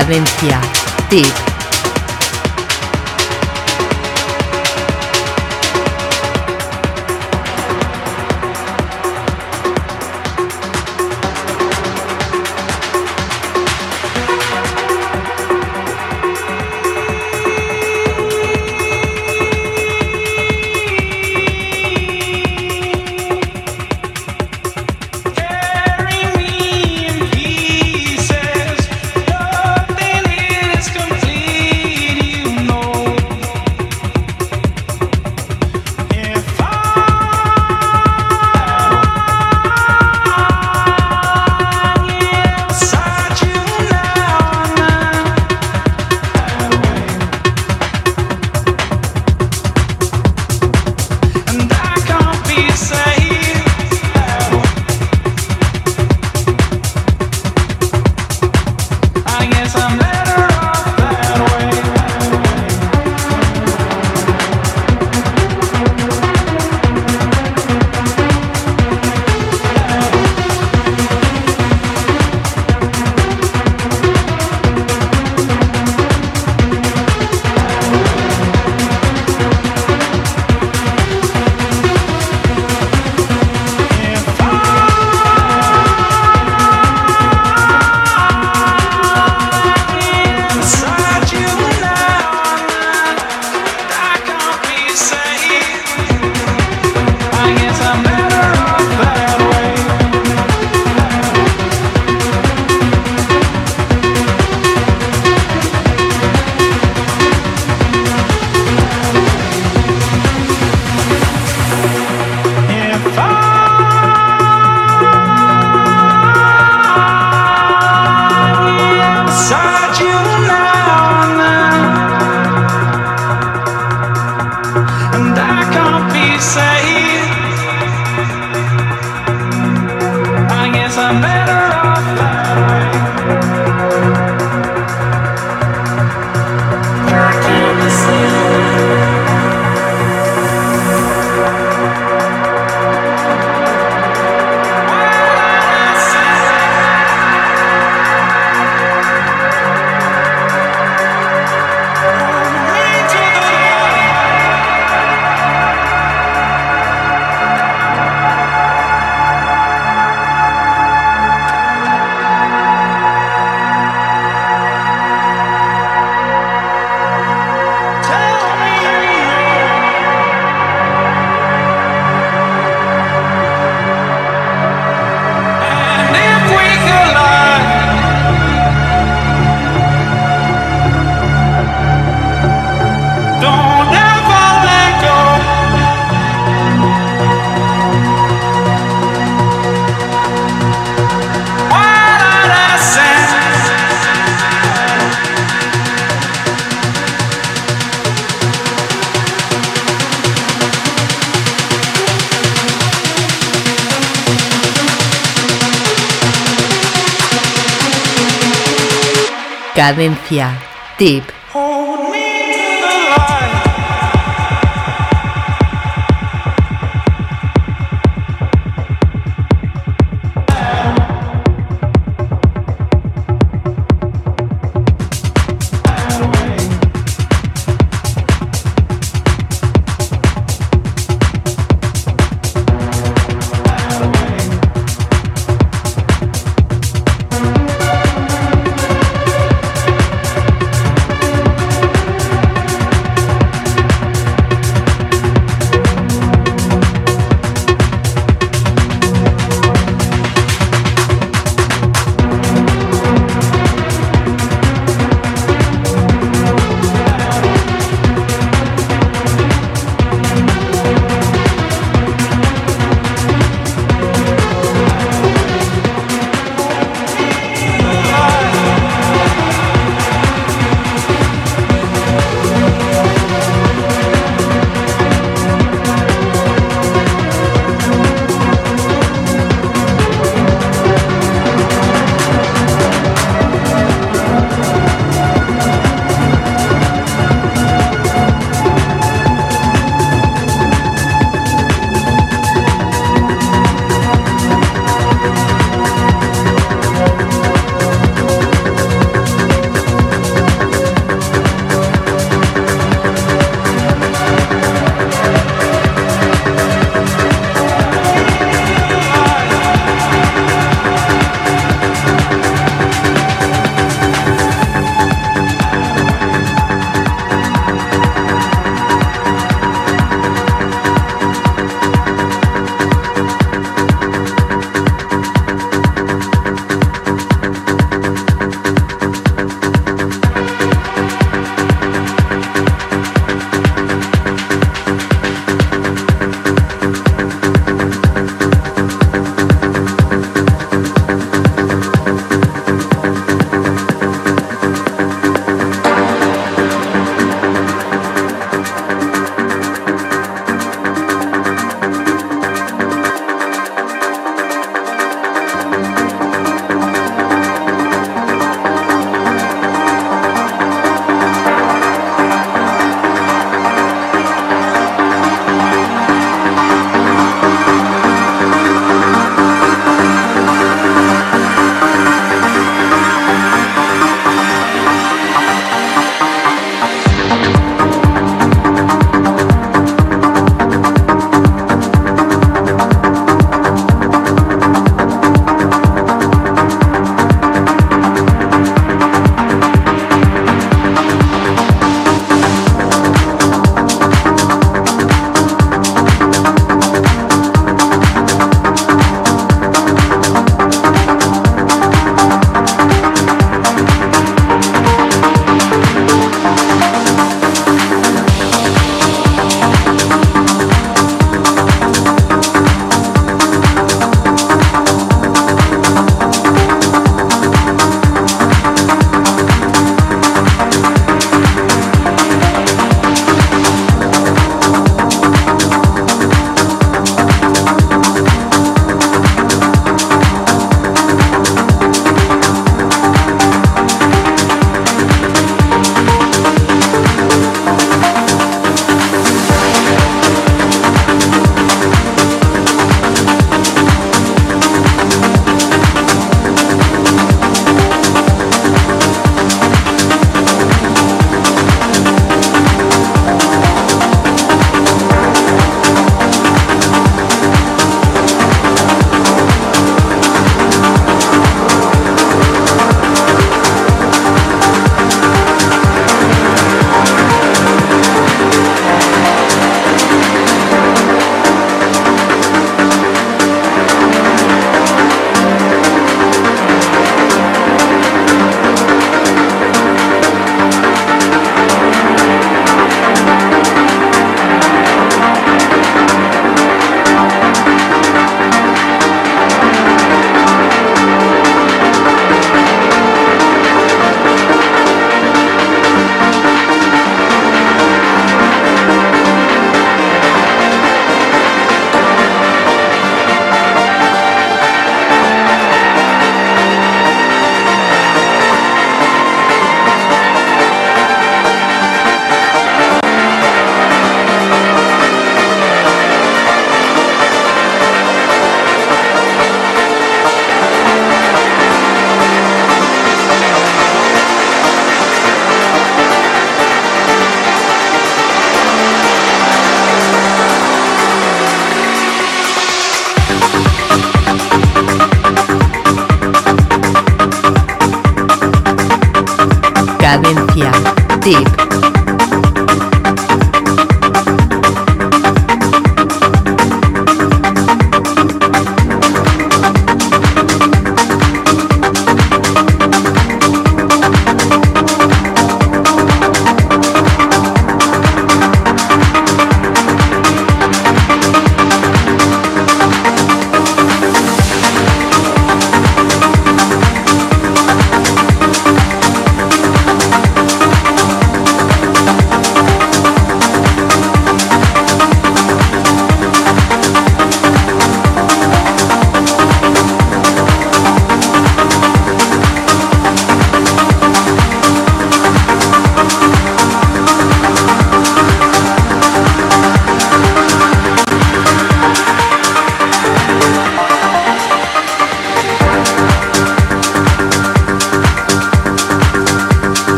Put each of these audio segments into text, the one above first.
Cadencia. Tip. Cadencia. Tip. Tip.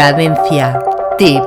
Cadencia. Deep.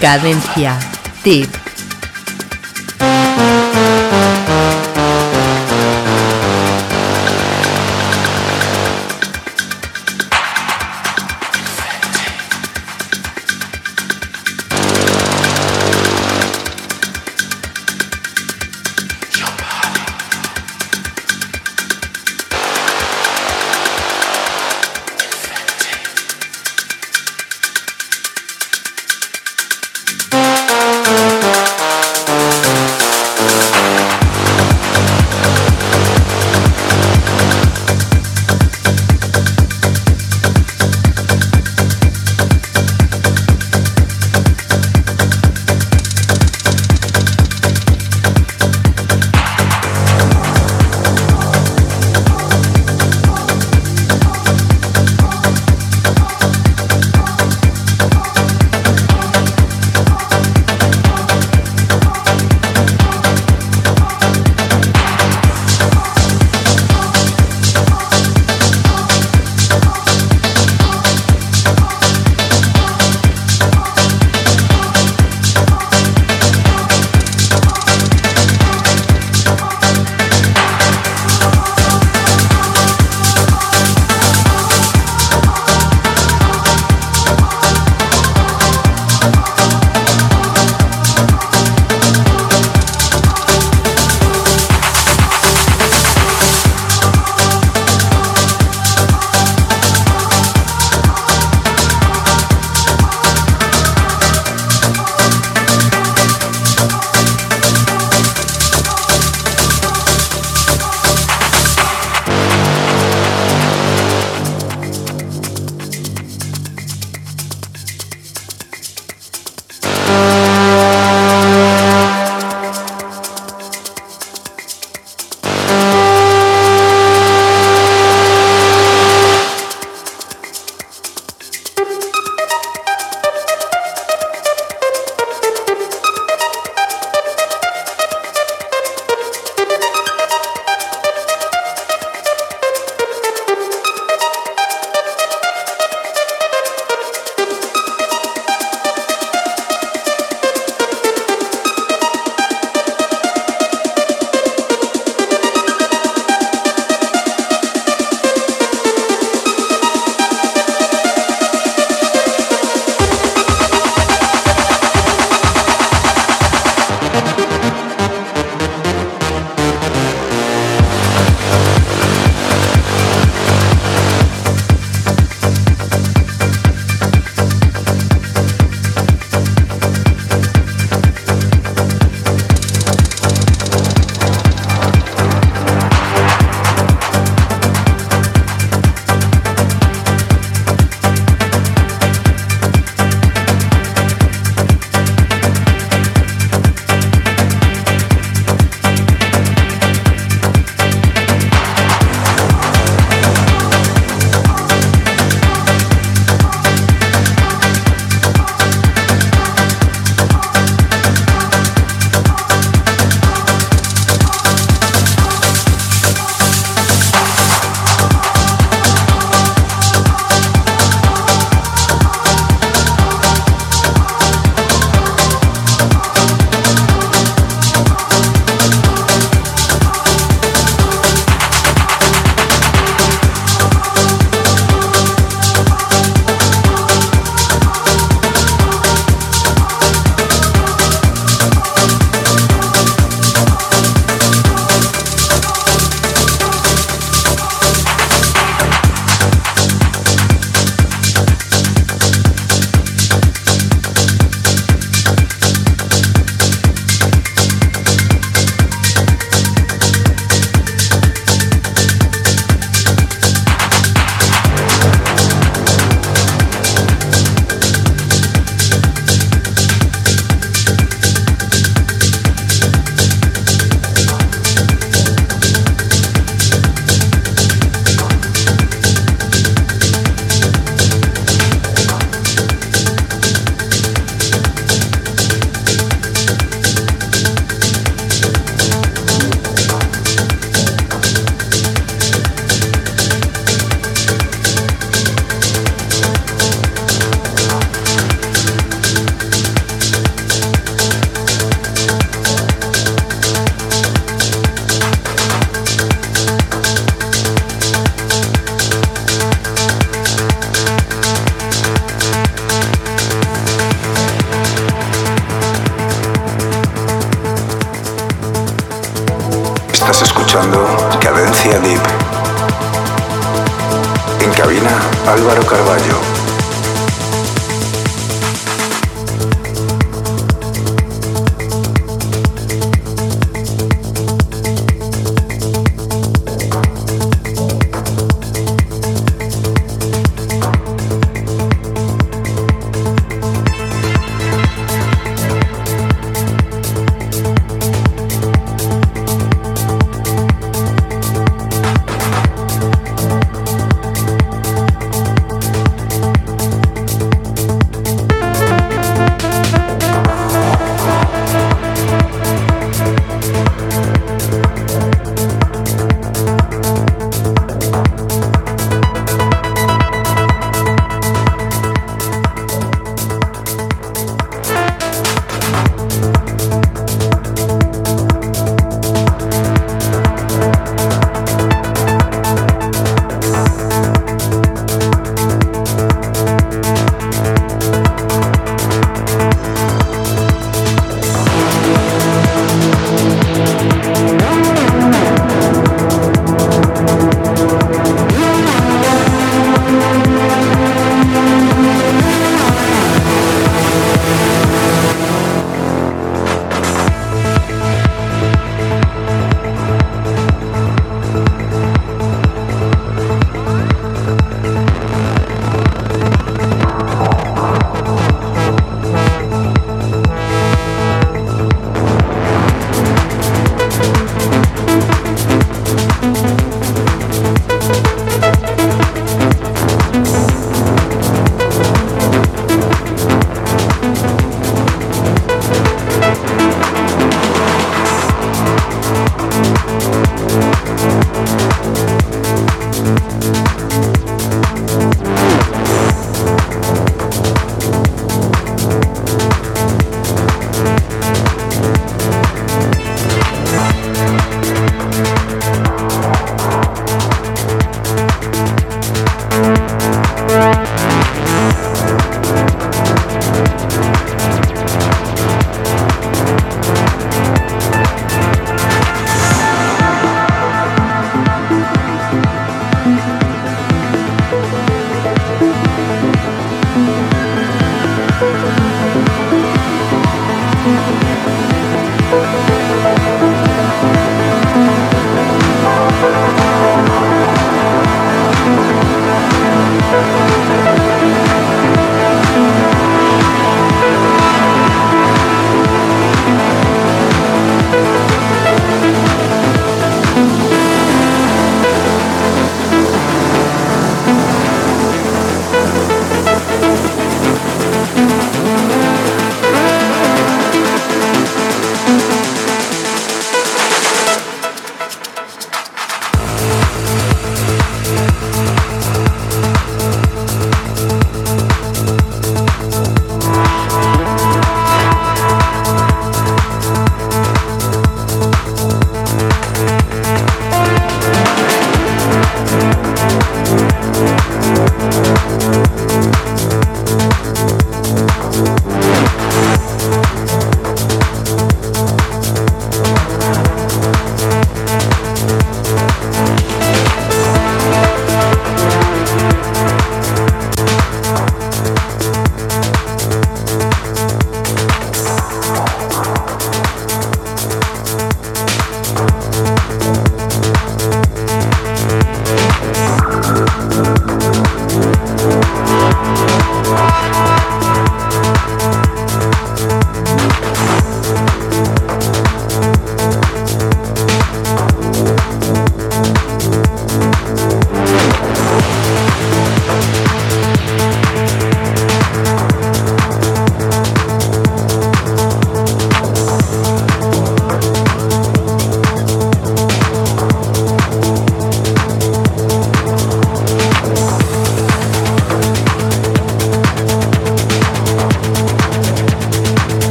Cadencia. Tip.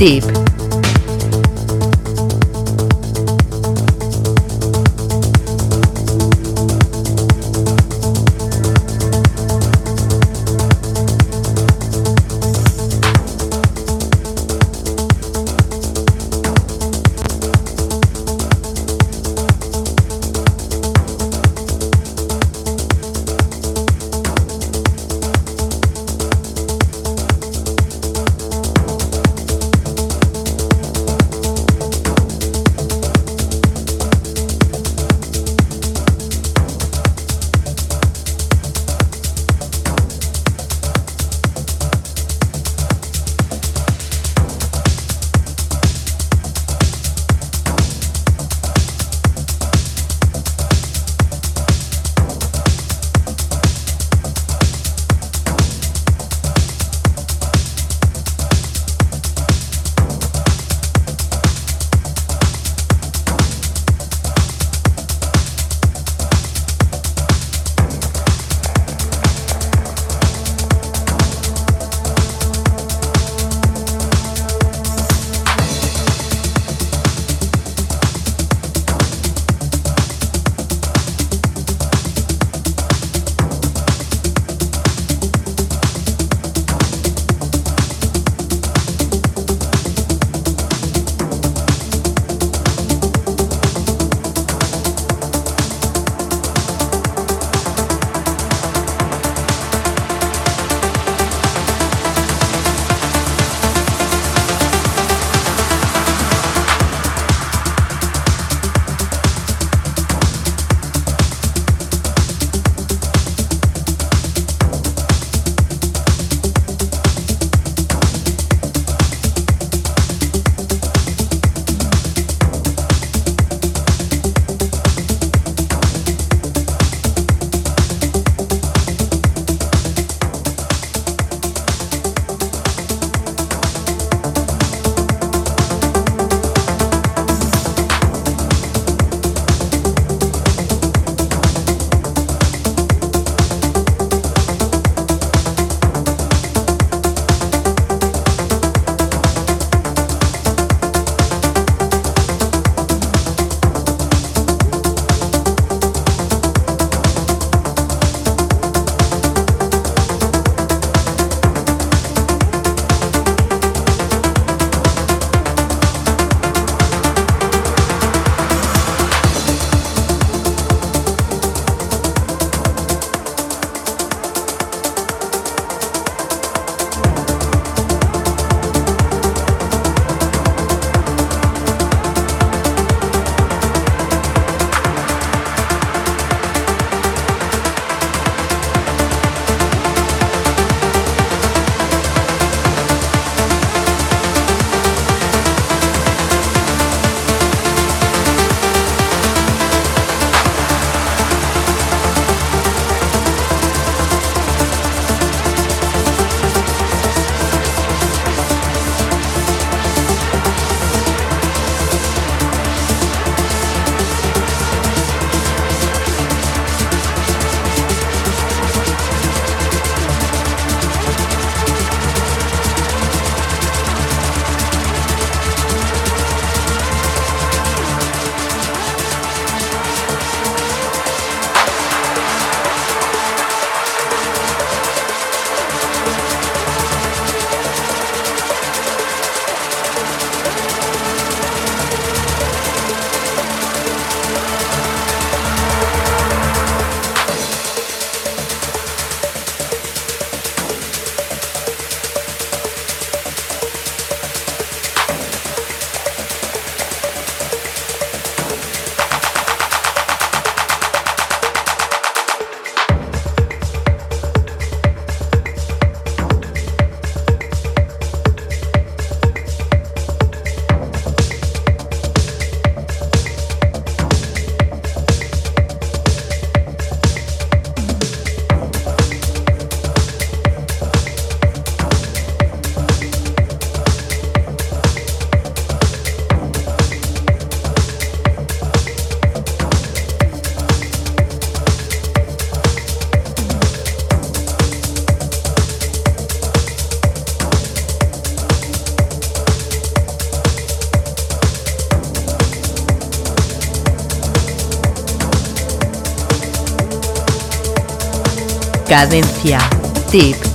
Tip. Cadencia. Tip.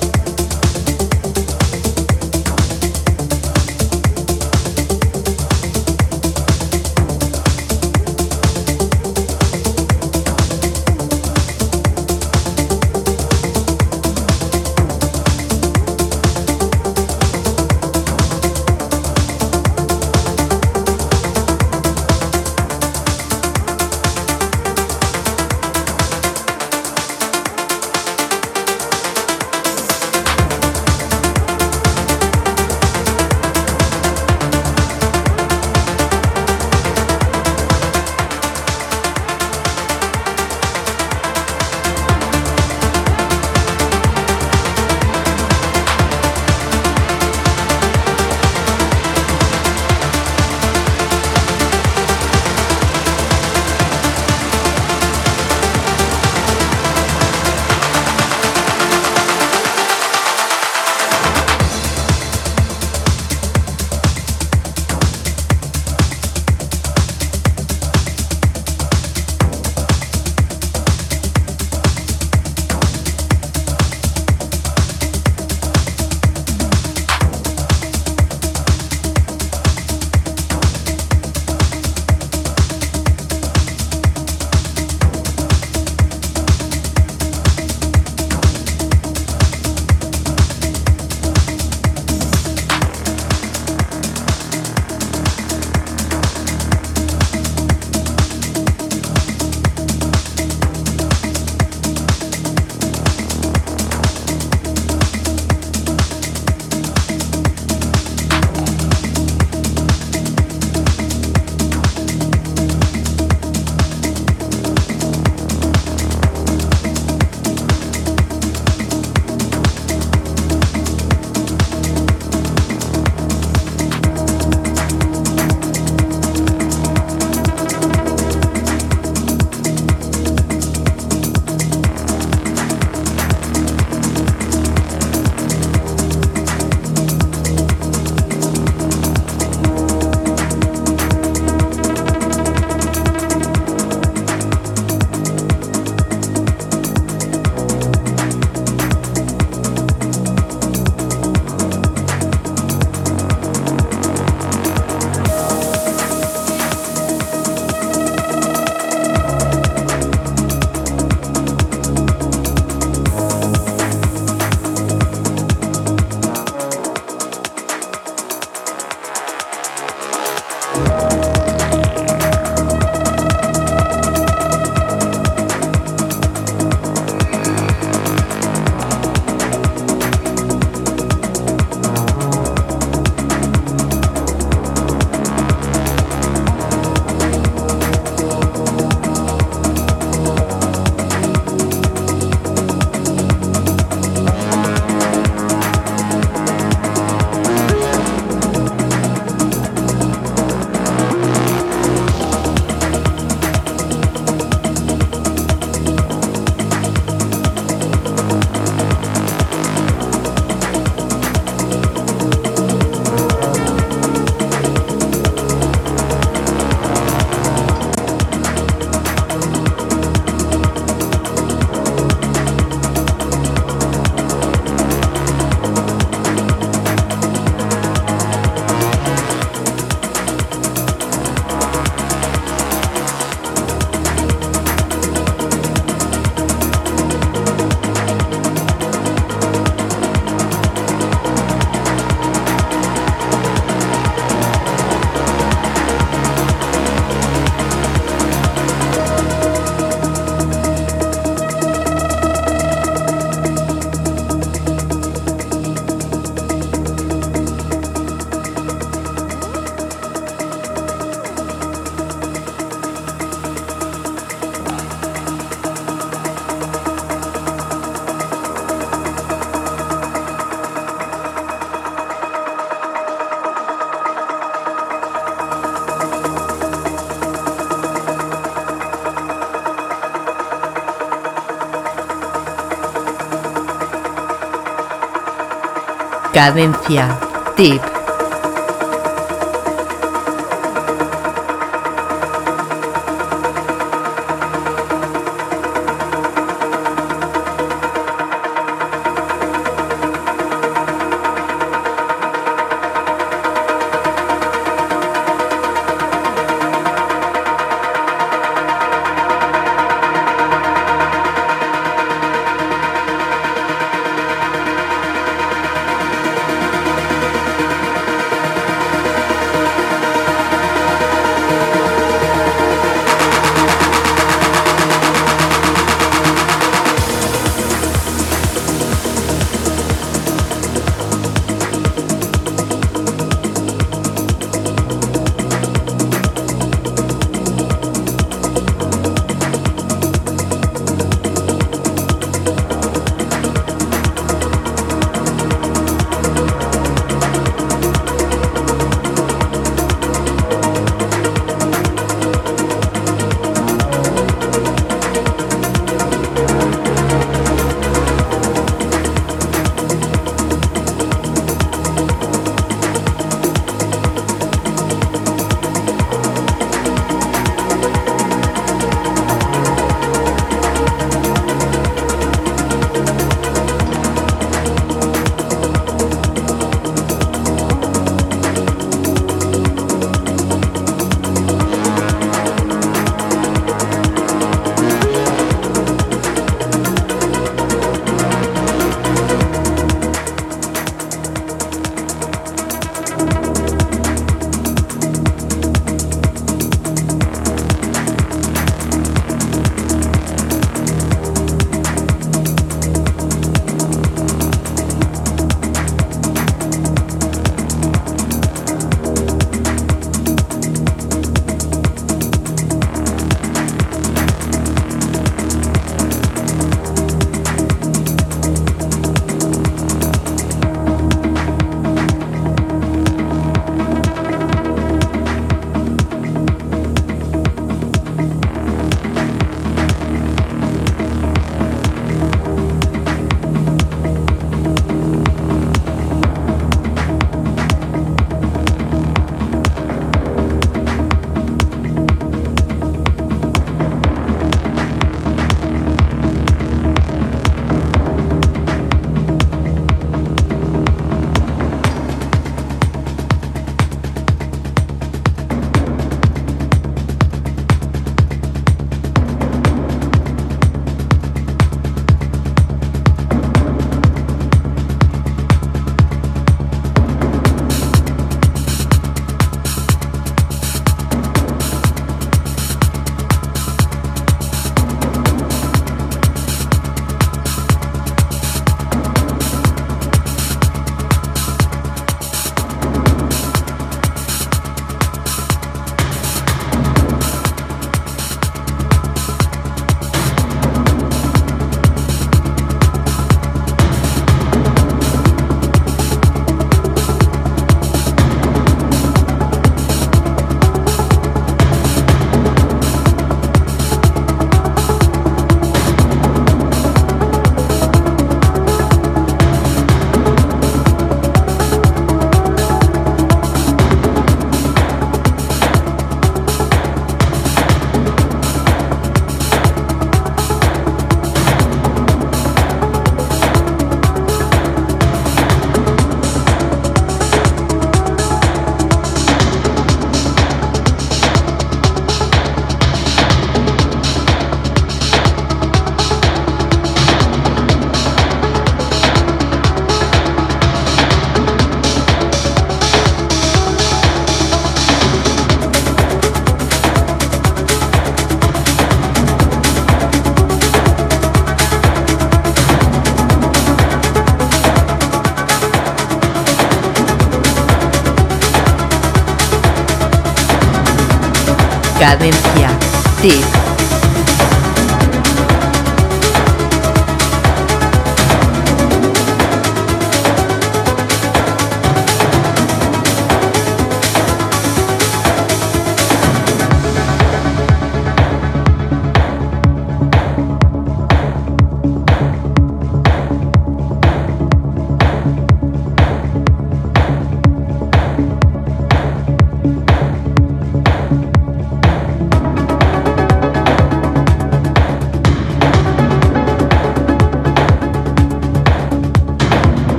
Cadencia. Tip.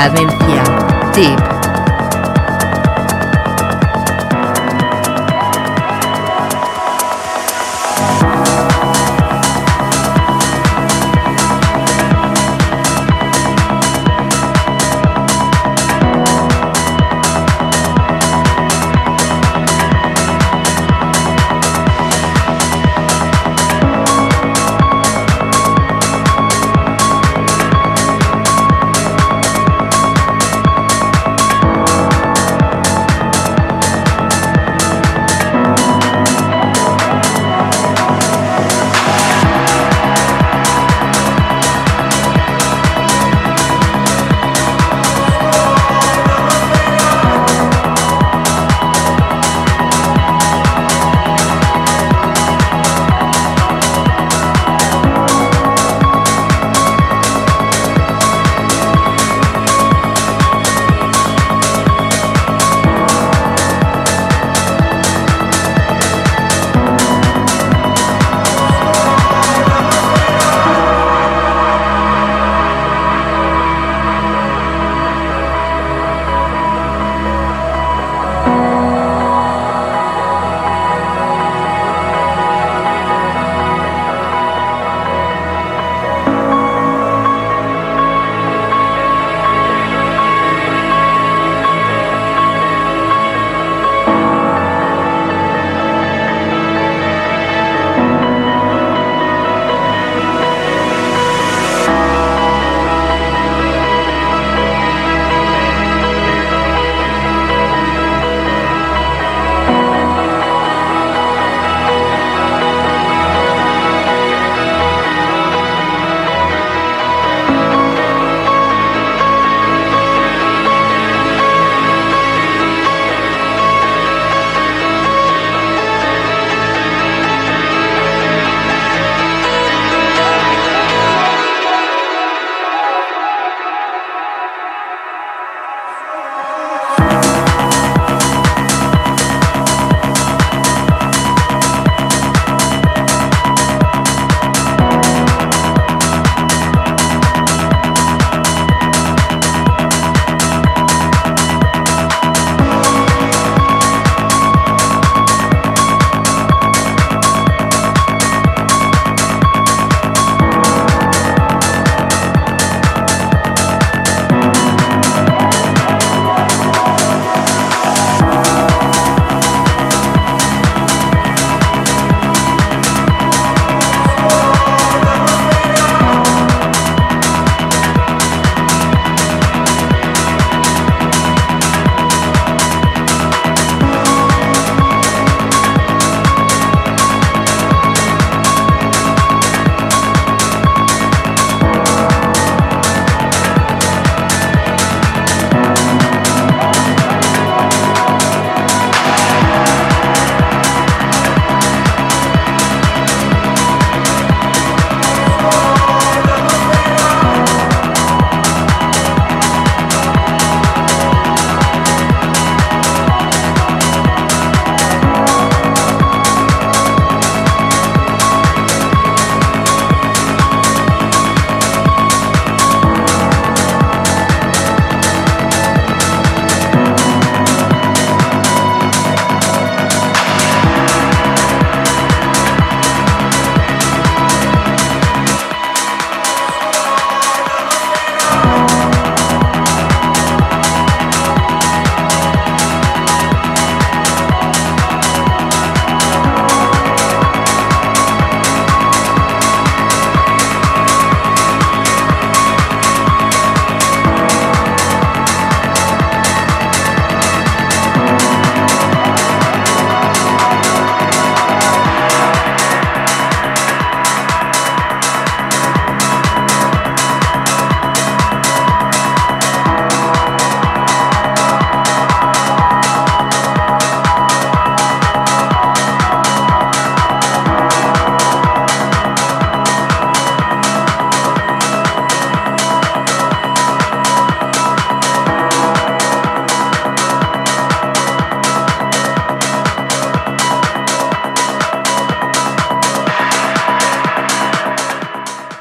Cadencia.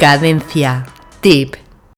Cadencia. Tip.